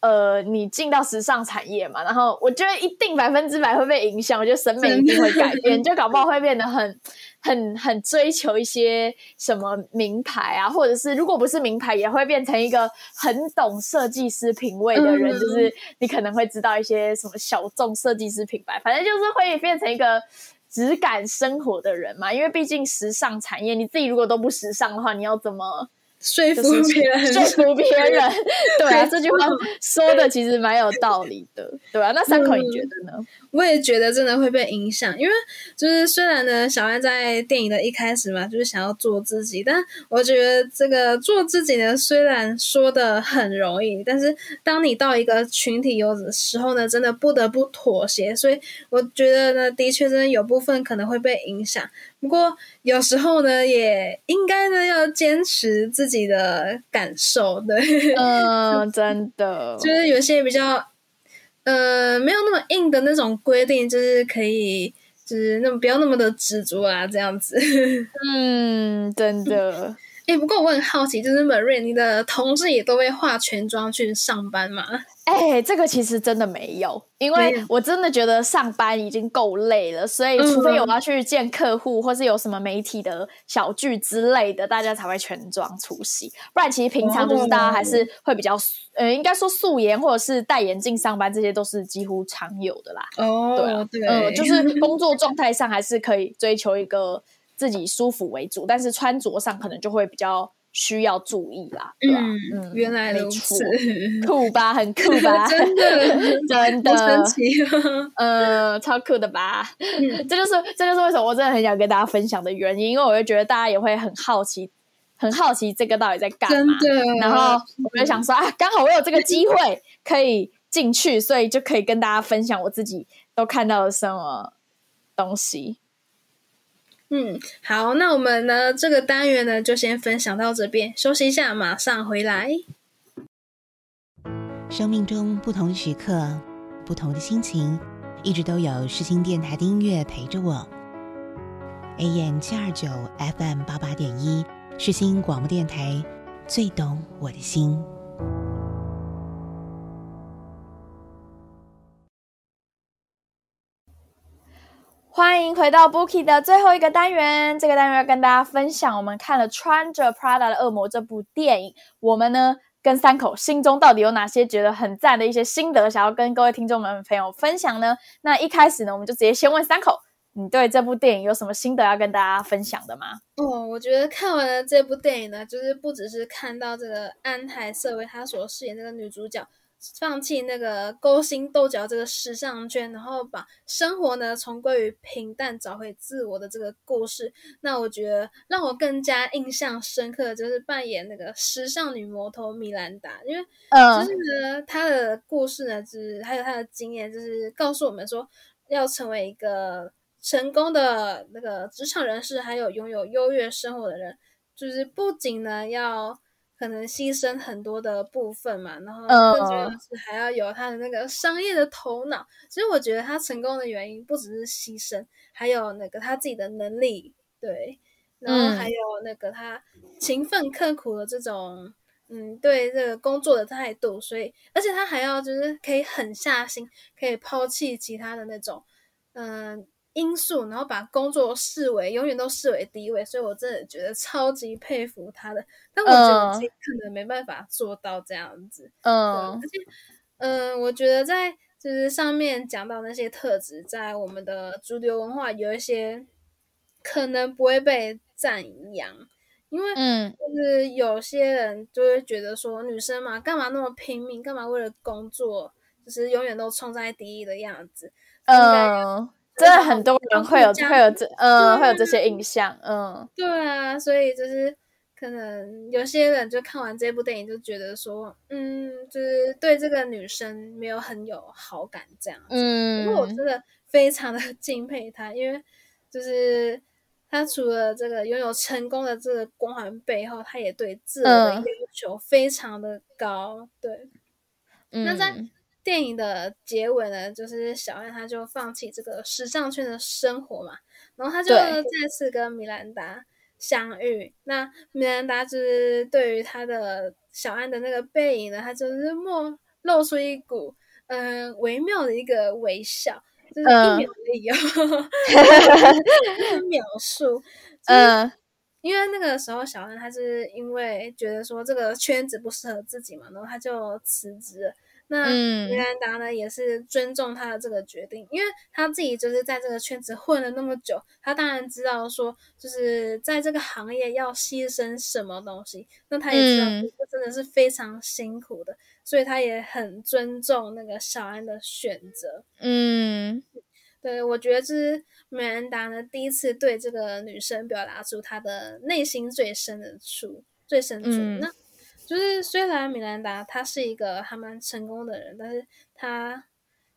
呃，你进到时尚产业嘛，然后我觉得一定百分之百会被影响。我觉得审美一定会改变，就搞不好会变得很、很、很追求一些什么名牌啊，或者是如果不是名牌，也会变成一个很懂设计师品味的人。就是你可能会知道一些什么小众设计师品牌，反正就是会变成一个只敢生活的人嘛。因为毕竟时尚产业，你自己如果都不时尚的话，你要怎么？说服别人，说服别人，[laughs] 对啊，这句话说的其实蛮有道理的，对啊？那三口你觉得呢？我也觉得真的会被影响，因为就是虽然呢，小安在电影的一开始嘛，就是想要做自己，但我觉得这个做自己呢，虽然说的很容易，但是当你到一个群体有的时候呢，真的不得不妥协，所以我觉得呢，的确真的有部分可能会被影响。不过有时候呢，也应该呢要坚持自己的感受，对，嗯，真的，[laughs] 就是有些比较。呃，没有那么硬的那种规定，就是可以，就是那么不要那么的执着啊，这样子。[laughs] 嗯，真的。哎，不过我很好奇，就是 Marie，你的同事也都会化全妆去上班吗？哎，这个其实真的没有，因为我真的觉得上班已经够累了，所以除非我要去见客户，或是有什么媒体的小聚之类的，大家才会全妆出席。不然，其实平常就是大家还是会比较，呃，应该说素颜或者是戴眼镜上班，这些都是几乎常有的啦。哦，对，嗯，就是工作状态上还是可以追求一个自己舒服为主，但是穿着上可能就会比较。需要注意啦，对吧嗯，原来如此，酷吧，很酷吧，[laughs] 真的真的神奇，呃，超酷的吧？这就是这就是为什么我真的很想跟大家分享的原因，因为我就觉得大家也会很好奇，很好奇这个到底在干嘛。然后我就想说啊，刚好我有这个机会可以进去，所以就可以跟大家分享我自己都看到了什么东西。嗯，好，那我们呢这个单元呢就先分享到这边，休息一下，马上回来。生命中不同的时刻，不同的心情，一直都有世新电台的音乐陪着我。AM 七二九 FM 八八点一，世新广播电台，最懂我的心。欢迎回到 Bookie 的最后一个单元。这个单元要跟大家分享，我们看了《穿着 Prada 的恶魔》这部电影，我们呢跟三口心中到底有哪些觉得很赞的一些心得，想要跟各位听众们朋友分享呢？那一开始呢，我们就直接先问三口，你对这部电影有什么心得要跟大家分享的吗？哦，我觉得看完了这部电影呢，就是不只是看到这个安海瑟薇她所饰演这个女主角。放弃那个勾心斗角这个时尚圈，然后把生活呢重归于平淡，找回自我的这个故事。那我觉得让我更加印象深刻的就是扮演那个时尚女魔头米兰达，因为就是呢她的故事呢，就是还有她的经验，就是告诉我们说要成为一个成功的那个职场人士，还有拥有优越生活的人，就是不仅呢要。可能牺牲很多的部分嘛，然后更重要的是还要有他的那个商业的头脑。其实我觉得他成功的原因不只是牺牲，还有那个他自己的能力，对，然后还有那个他勤奋刻苦的这种，嗯，对这个工作的态度。所以，而且他还要就是可以狠下心，可以抛弃其他的那种，嗯。因素，然后把工作视为永远都视为第一位，所以我真的觉得超级佩服他的。但我觉得自己可能没办法做到这样子。嗯，而且，嗯，我觉得在就是上面讲到那些特质，在我们的主流文化有一些可能不会被赞扬，因为嗯，就是有些人就会觉得说女生嘛，干嘛那么拼命，干嘛为了工作就是永远都冲在第一的样子。嗯。真的很多人会有会有这嗯会有这些印象嗯。对啊，所以就是可能有些人就看完这部电影就觉得说嗯就是对这个女生没有很有好感这样子，嗯，不过我真的非常的敬佩她，因为就是她除了这个拥有成功的这个光环背后，她也对自我的要求非常的高，对，那在。电影的结尾呢，就是小安他就放弃这个时尚圈的生活嘛，然后他就再次跟米兰达相遇。那米兰达就是对于他的小安的那个背影呢，他就是默露出一股嗯微妙的一个微笑，就是一秒而已哦，秒数。[laughs] 嗯，因为那个时候小安他是因为觉得说这个圈子不适合自己嘛，然后他就辞职了。那米兰达呢，也是尊重他的这个决定，因为他自己就是在这个圈子混了那么久，他当然知道说，就是在这个行业要牺牲什么东西。那他也知道这真的是非常辛苦的，所以他也很尊重那个小安的选择。嗯，对，我觉得这是米兰达呢第一次对这个女生表达出她的内心最深的处、最深处。那。就是虽然米兰达他是一个还蛮成功的人，但是他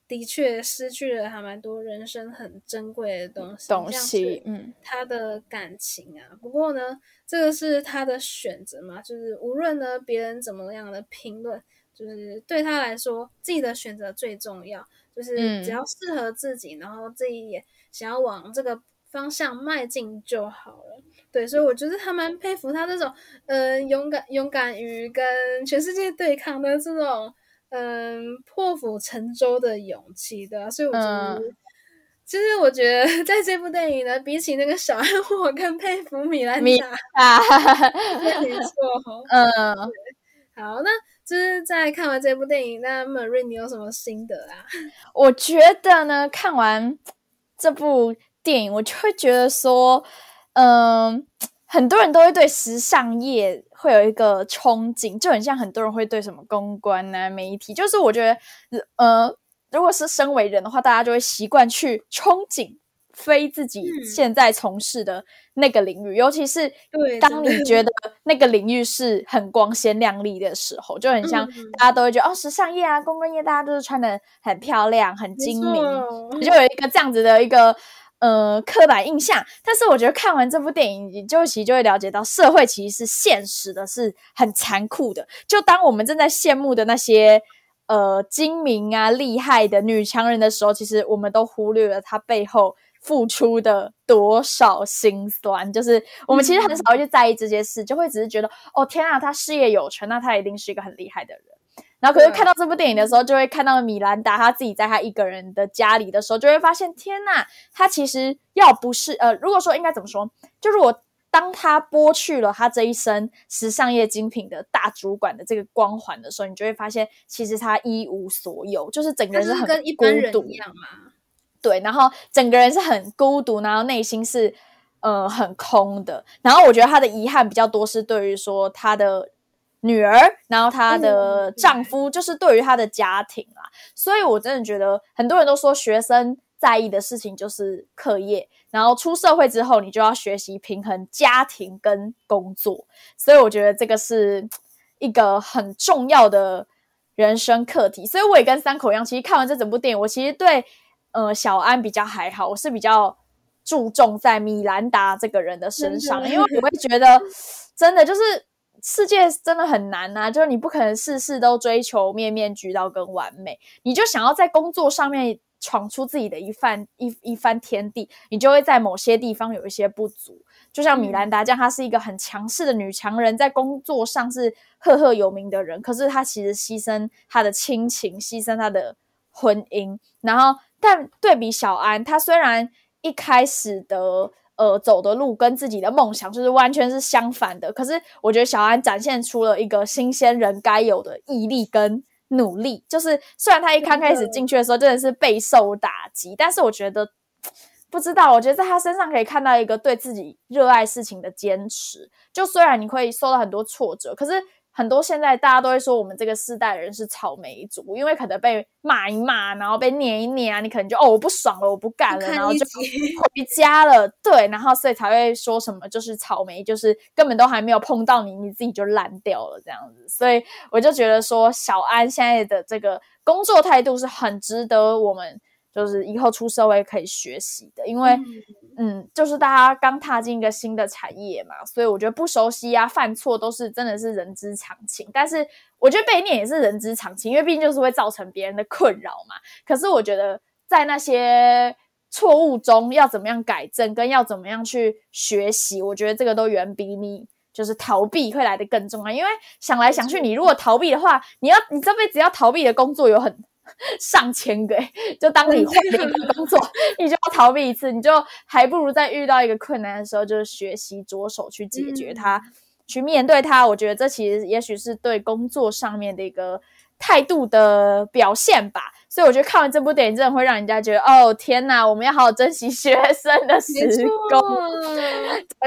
的确失去了还蛮多人生很珍贵的东西，东西，嗯，他的感情啊。不过呢，这个是他的选择嘛，就是无论呢别人怎么样的评论，就是对他来说自己的选择最重要，就是只要适合自己，然后自己也想要往这个方向迈进就好了。对，所以我觉得还蛮佩服他这种，嗯，勇敢勇敢于跟全世界对抗的这种，嗯，破釜沉舟的勇气的。所以我觉得，其实我觉得 [laughs] 在这部电影呢，比起那个小暗，我更佩服米兰达。没错，[laughs] 嗯，好，那就是在看完这部电影，那 Marie 你有什么心得啊？[laughs] 我觉得呢，看完这部电影，我就会觉得说。嗯，很多人都会对时尚业会有一个憧憬，就很像很多人会对什么公关啊、媒体，就是我觉得，呃，如果是身为人的话，大家就会习惯去憧憬非自己现在从事的那个领域，尤其是当你觉得那个领域是很光鲜亮丽的时候，就很像大家都会觉得哦，时尚业啊、公关业，大家都是穿的很漂亮、很精明，就有一个这样子的一个。呃，刻板印象，但是我觉得看完这部电影，你就其实就会了解到，社会其实是现实的，是很残酷的。就当我们正在羡慕的那些呃精明啊、厉害的女强人的时候，其实我们都忽略了她背后付出的多少辛酸。就是我们其实很少会去在意这些事，就会只是觉得，哦天啊，她事业有成，那她一定是一个很厉害的人。然后，可是看到这部电影的时候，就会看到米兰达他自己在他一个人的家里的时候，就会发现，天呐，他其实要不是呃，如果说应该怎么说，就如果当他剥去了他这一生时尚业精品的大主管的这个光环的时候，你就会发现，其实他一无所有，就是整个人是很孤独一样嘛。对，然后整个人是很孤独，然后内心是呃很空的。然后我觉得他的遗憾比较多是对于说他的。女儿，然后她的丈夫，就是对于她的家庭啦。所以我真的觉得，很多人都说学生在意的事情就是课业，然后出社会之后，你就要学习平衡家庭跟工作。所以我觉得这个是一个很重要的人生课题。所以我也跟三口一样，其实看完这整部电影，我其实对呃小安比较还好，我是比较注重在米兰达这个人的身上，因为我会觉得真的就是。世界真的很难呐，就是你不可能事事都追求面面俱到跟完美，你就想要在工作上面闯出自己的一番一一番天地，你就会在某些地方有一些不足。就像米兰达这样，她是一个很强势的女强人，在工作上是赫赫有名的人，可是她其实牺牲她的亲情，牺牲她的婚姻，然后但对比小安，她虽然一开始的。呃，走的路跟自己的梦想就是完全是相反的。可是我觉得小安展现出了一个新鲜人该有的毅力跟努力。就是虽然他一刚开始进去的时候真的是备受打击，但是我觉得不知道，我觉得在他身上可以看到一个对自己热爱事情的坚持。就虽然你会受到很多挫折，可是。很多现在大家都会说我们这个世代人是草莓族，因为可能被骂一骂，然后被念一念啊，你可能就哦我不爽了，我不干了，然后就回家了。对，然后所以才会说什么就是草莓，就是根本都还没有碰到你，你自己就烂掉了这样子。所以我就觉得说小安现在的这个工作态度是很值得我们。就是以后出社会可以学习的，因为，嗯，就是大家刚踏进一个新的产业嘛，所以我觉得不熟悉啊、犯错都是真的是人之常情。但是我觉得被念也是人之常情，因为毕竟就是会造成别人的困扰嘛。可是我觉得在那些错误中要怎么样改正，跟要怎么样去学习，我觉得这个都远比你就是逃避会来的更重要。因为想来想去，你如果逃避的话，你要你这辈子要逃避的工作有很。[laughs] 上千个，就当你换了一个工作，你就要逃避一次，你就还不如在遇到一个困难的时候，就是学习着手去解决它，去面对它。我觉得这其实也许是对工作上面的一个态度的表现吧。所以我觉得看完这部电影，真的会让人家觉得，哦天哪，我们要好好珍惜学生的时光。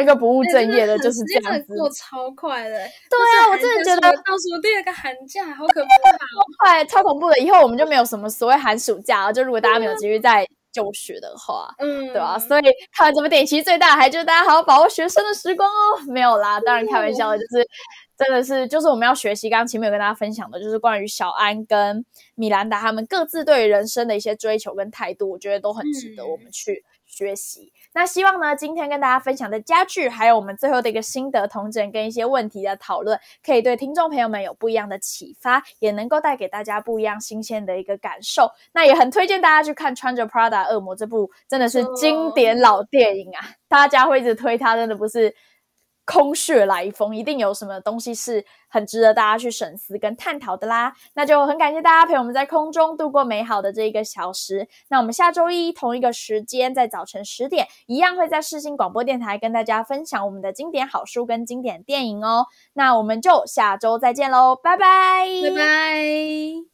一个不务正业的，就是这样子过超快的。对啊，我真的觉得倒数第二个寒假好可怕，超快，超恐怖的。以后我们就没有什么所谓寒暑假了。就如果大家没有继续在就学的话，嗯，对吧？所以看完这部电影，其实最大的还就是大家好好把握学生的时光哦。没有啦，当然开玩笑的，就是。真的是，就是我们要学习。刚刚前面有跟大家分享的，就是关于小安跟米兰达他们各自对人生的一些追求跟态度，我觉得都很值得我们去学习。那希望呢，今天跟大家分享的家具，还有我们最后的一个心得同整跟一些问题的讨论，可以对听众朋友们有不一样的启发，也能够带给大家不一样新鲜的一个感受。那也很推荐大家去看《穿着 Prada 恶魔》这部，真的是经典老电影啊！大家会一直推它，真的不是。空穴来风，一定有什么东西是很值得大家去深思跟探讨的啦。那就很感谢大家陪我们在空中度过美好的这一个小时。那我们下周一同一个时间，在早晨十点，一样会在世新广播电台跟大家分享我们的经典好书跟经典电影哦。那我们就下周再见喽，拜拜，拜拜。